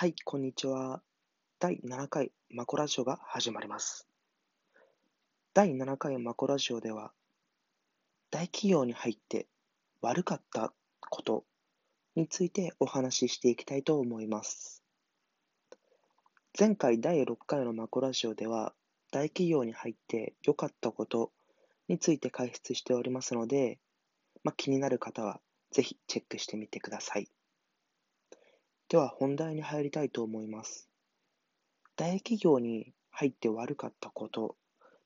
はい、こんにちは。第7回マコラジオが始まります。第7回マコラジオでは、大企業に入って悪かったことについてお話ししていきたいと思います。前回第6回のマコラジオでは、大企業に入って良かったことについて解説しておりますので、まあ、気になる方はぜひチェックしてみてください。では本題に入りたいと思います。大企業に入って悪かったこと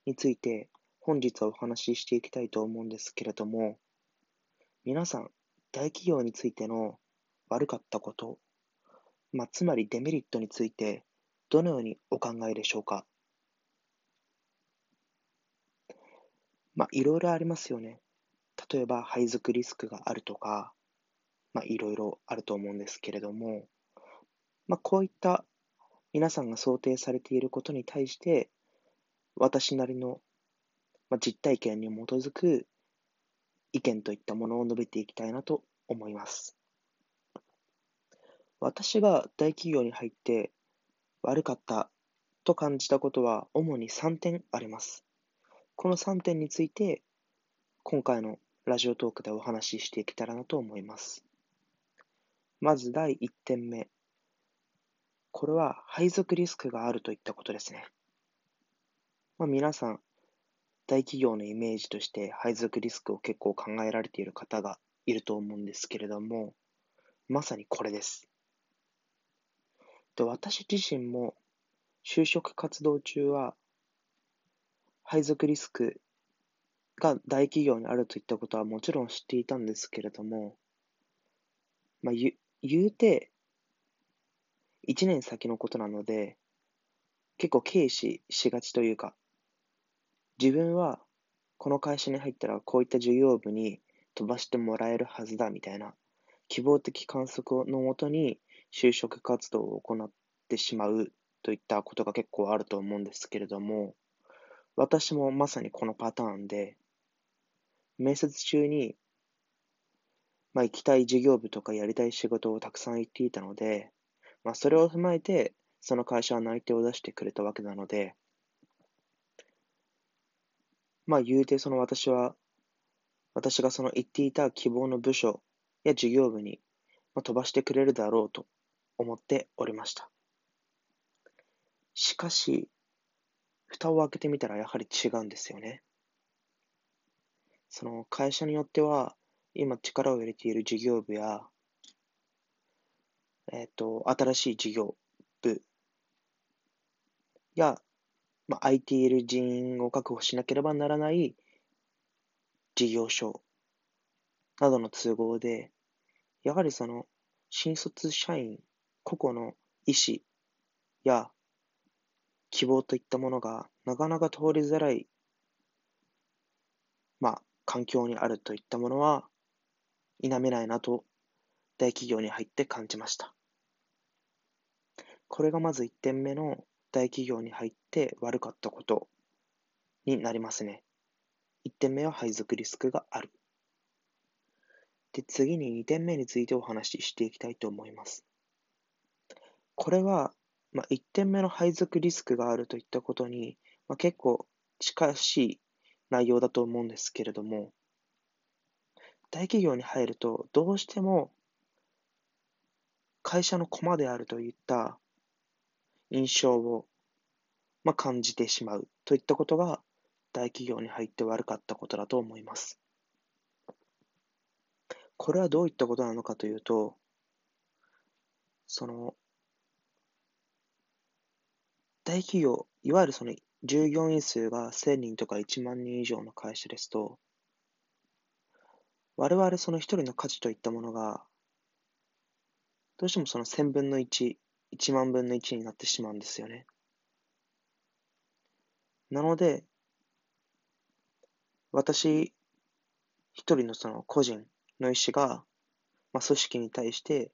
について本日はお話ししていきたいと思うんですけれども、皆さん、大企業についての悪かったこと、まあ、つまりデメリットについてどのようにお考えでしょうか？まあ、いろいろありますよね。例えば、配属リスクがあるとか、まあ、いろいろあると思うんですけれども、まあ、こういった皆さんが想定されていることに対して、私なりの、実体験に基づく意見といったものを述べていきたいなと思います。私が大企業に入って悪かったと感じたことは主に3点あります。この3点について今回のラジオトークでお話ししていけたらなと思います。まず第1点目。これは配属リスクがあるといったことですね。まあ、皆さん、大企業のイメージとして配属リスクを結構考えられている方がいると思うんですけれども、まさにこれです。で私自身も就職活動中は配属リスクが大企業にあるといったことはもちろん知っていたんですけれども、まあ、言言うて1年先のことなので、結構軽視しがちというか、自分はこの会社に入ったらこういった授業部に飛ばしてもらえるはずだみたいな希望的観測のもとに就職活動を行ってしまうといったことが結構あると思うんですけれども、私もまさにこのパターンで、面接中に、まあ、行きたい授業部とかやりたい仕事をたくさん言っていたので、まあ、それを踏まえて、その会社は内定を出してくれたわけなので、まあ言うてその私は、私がその言っていた希望の部署や事業部に、飛ばしてくれるだろうと思っておりました。しかし、蓋を開けてみたらやはり違うんですよね。その会社によっては、今力を入れている事業部やえっ、と、新しい事業部や、まあ、空いている人員を確保しなければならない事業所などの都合で、やはりその新卒社員個々の意思や希望といったものがなかなか通りづらい、まあ、環境にあるといったものは否めないなと大企業に入って感じました。これがまず1点目の大企業に入って悪かったことになりますね。1点目は配属リスクがある。で、次に2点目についてお話ししていきたいと思います。これは、まあ、1点目の配属リスクがあるといったことに、まあ、結構近しい内容だと思うんですけれども、大企業に入るとどうしても会社の駒であるといった印象を、まあ、感じてしまうといったことが大企業に入って悪かったことだと思います。これはどういったことなのかというと、その、大企業、いわゆるその従業員数が1000人とか1万人以上の会社ですと、我々その一人の価値といったものが、どうしてもその1000分の1、1万分の1になってしまうんですよね。なので、私一人のその個人の意思が、まあ、組織に対して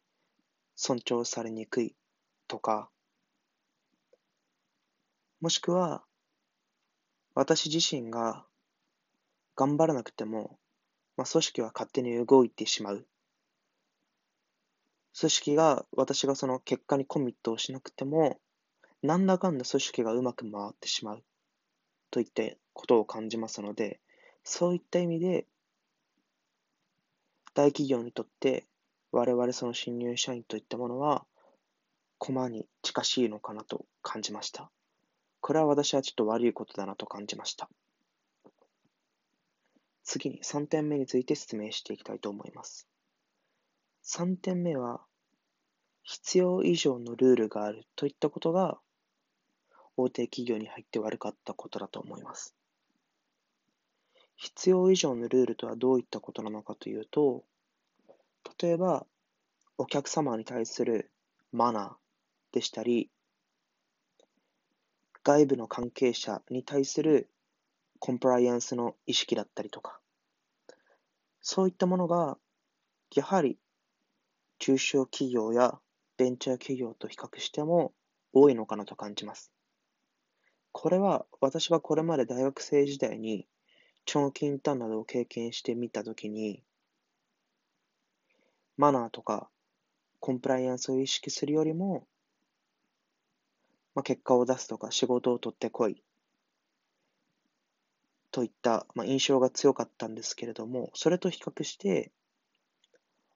尊重されにくいとか、もしくは、私自身が頑張らなくても、まあ、組織は勝手に動いてしまう組織が、私がその結果にコミットをしなくても、なんだかんだ組織がうまく回ってしまうといったことを感じますので、そういった意味で、大企業にとって我々その新入社員といったものは、駒に近しいのかなと感じました。これは私はちょっと悪いことだなと感じました。次に3点目について説明していきたいと思います。3点目は、必要以上のルールがあるといったことが、大手企業に入って悪かったことだと思います。必要以上のルールとはどういったことなのかというと、例えば、お客様に対するマナーでしたり、外部の関係者に対するコンプライアンスの意識だったりとか、そういったものが、やはり中小企業やベンチャー企業と比較しても多いのかなと感じます。これは私がこれまで大学生時代に長期インターンなどを経験してみたときに、マナーとかコンプライアンスを意識するよりも、まあ、結果を出すとか仕事を取ってこいといった、まあ、印象が強かったんですけれども、それと比較して、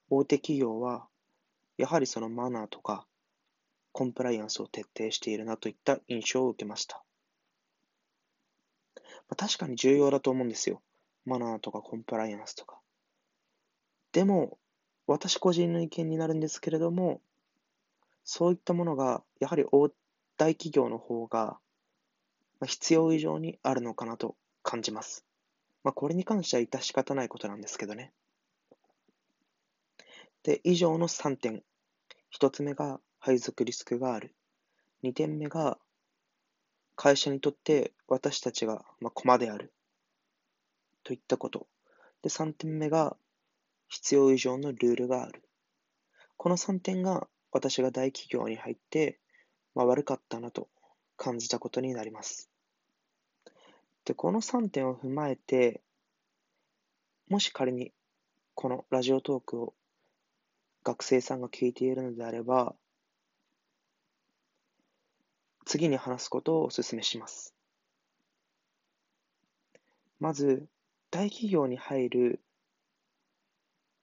大手企業は、やはりそのマナーとか、コンプライアンスを徹底しているなといった印象を受けました。まあ、確かに重要だと思うんですよ。マナーとかコンプライアンスとか。でも、私個人の意見になるんですけれども、そういったものが、やはり大大企業の方が、必要以上にあるのかなと感じます。まあ、これに関しては致し方ないことなんですけどね。で、以上の3点。1つ目が配属リスクがある。2点目が会社にとって私たちが、まあ、駒である。といったこと。で、3点目が必要以上のルールがある。この3点が私が大企業に入って、まあ、悪かったなと感じたことになります。で、この3点を踏まえて、もし仮にこのラジオトークを学生さんが聞いているのであれば、次に話すことをお勧めします。まず、大企業に入る、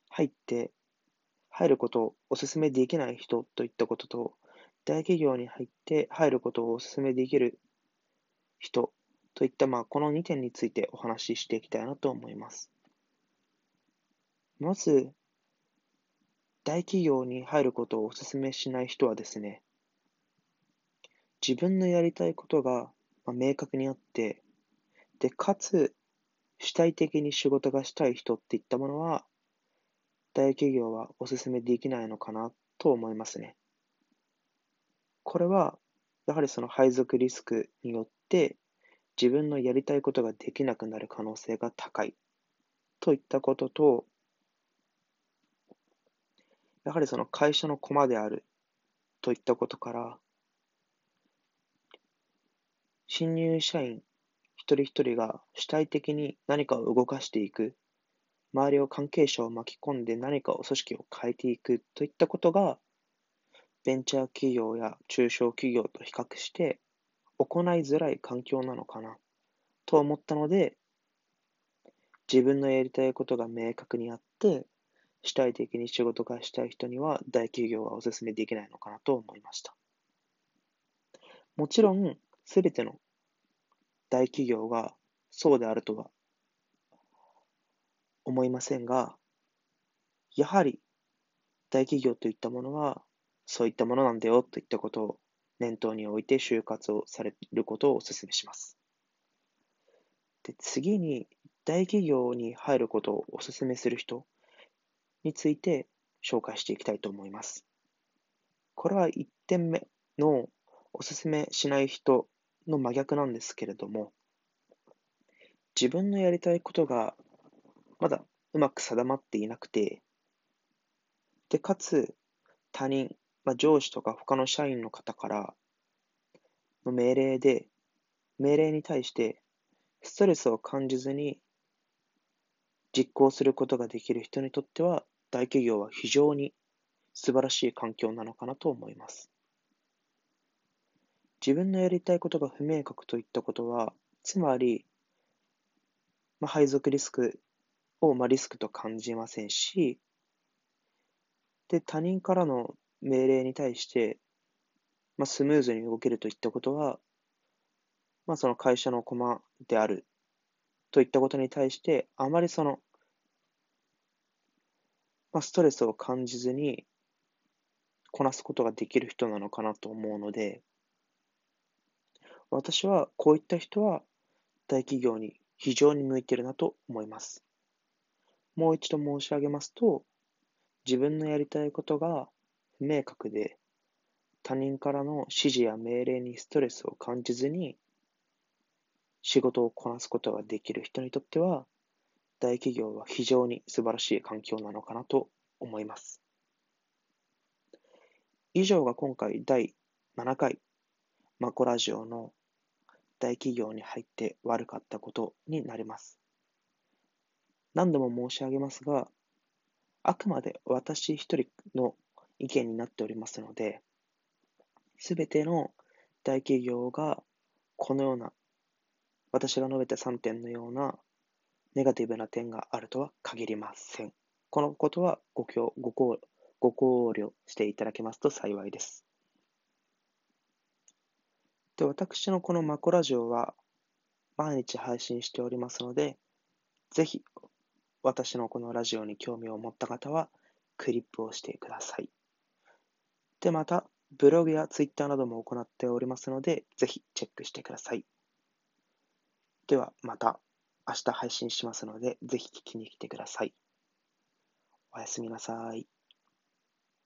入って、入ることをお勧めできない人といったことと、大企業に入って入ることをお勧めできる人といった、まあ、この2点についてお話ししていきたいなと思います。まず、大企業に入ることをお勧めしない人はですね、自分のやりたいことが明確にあって、で、かつ、主体的に仕事がしたい人っていったものは、大企業はお勧めできないのかなと思いますね。これは、やはりその配属リスクによって自分のやりたいことができなくなる可能性が高いといったことと、やはりその会社の駒であるといったことから、新入社員一人一人が主体的に何かを動かしていく、周りを関係者を巻き込んで何かを組織を変えていくといったことが、ベンチャー企業や中小企業と比較して行いづらい環境なのかなと思ったので、自分のやりたいことが明確にあって、主体的に仕事がしたい人には大企業はお勧めできないのかなと思いました。もちろん、すべての大企業がそうであるとは思いませんが、やはり大企業といったものはそういったものなんだよといったことを念頭に置いて就活をされることをお勧めします。で、次に大企業に入ることをお勧めする人について紹介していきたいと思います。これは1点目のお勧めしない人の真逆なんですけれども、自分のやりたいことがまだうまく定まっていなくて、で、かつ他人、まあ、上司とか他の社員の方からの命令で、命令に対してストレスを感じずに実行することができる人にとっては、大企業は非常に素晴らしい環境なのかなと思います。自分のやりたいことが不明確といったことは、つまり、まあ、配属リスクを、まあ、リスクと感じませんし、で、他人からの命令に対して、まあ、スムーズに動けるといったことは、まあ、その会社の駒であるといったことに対して、あまりその、まあ、ストレスを感じずにこなすことができる人なのかなと思うので、私はこういった人は大企業に非常に向いてるなと思います。もう一度申し上げますと、自分のやりたいことが不明確で、他人からの指示や命令にストレスを感じずに仕事をこなすことができる人にとっては、大企業は非常に素晴らしい環境なのかなと思います。以上が今回第7回マコラジオの大企業に入って悪かったことになります。何度も申し上げますが、あくまで私一人の意見になっておりますので、すべての大企業がこのような私が述べた3点のようなネガティブな点があるとは限りません。このことはごご考ご考慮していただけますと幸いです。で私のこのマコラジオは毎日配信しておりますので、ぜひ私のこのラジオに興味を持った方はクリップをしてください。で、また、ブログやツイッターなども行っておりますので、ぜひチェックしてください。ではまた明日配信しますので、ぜひ聞きに来てください。おやすみなさい。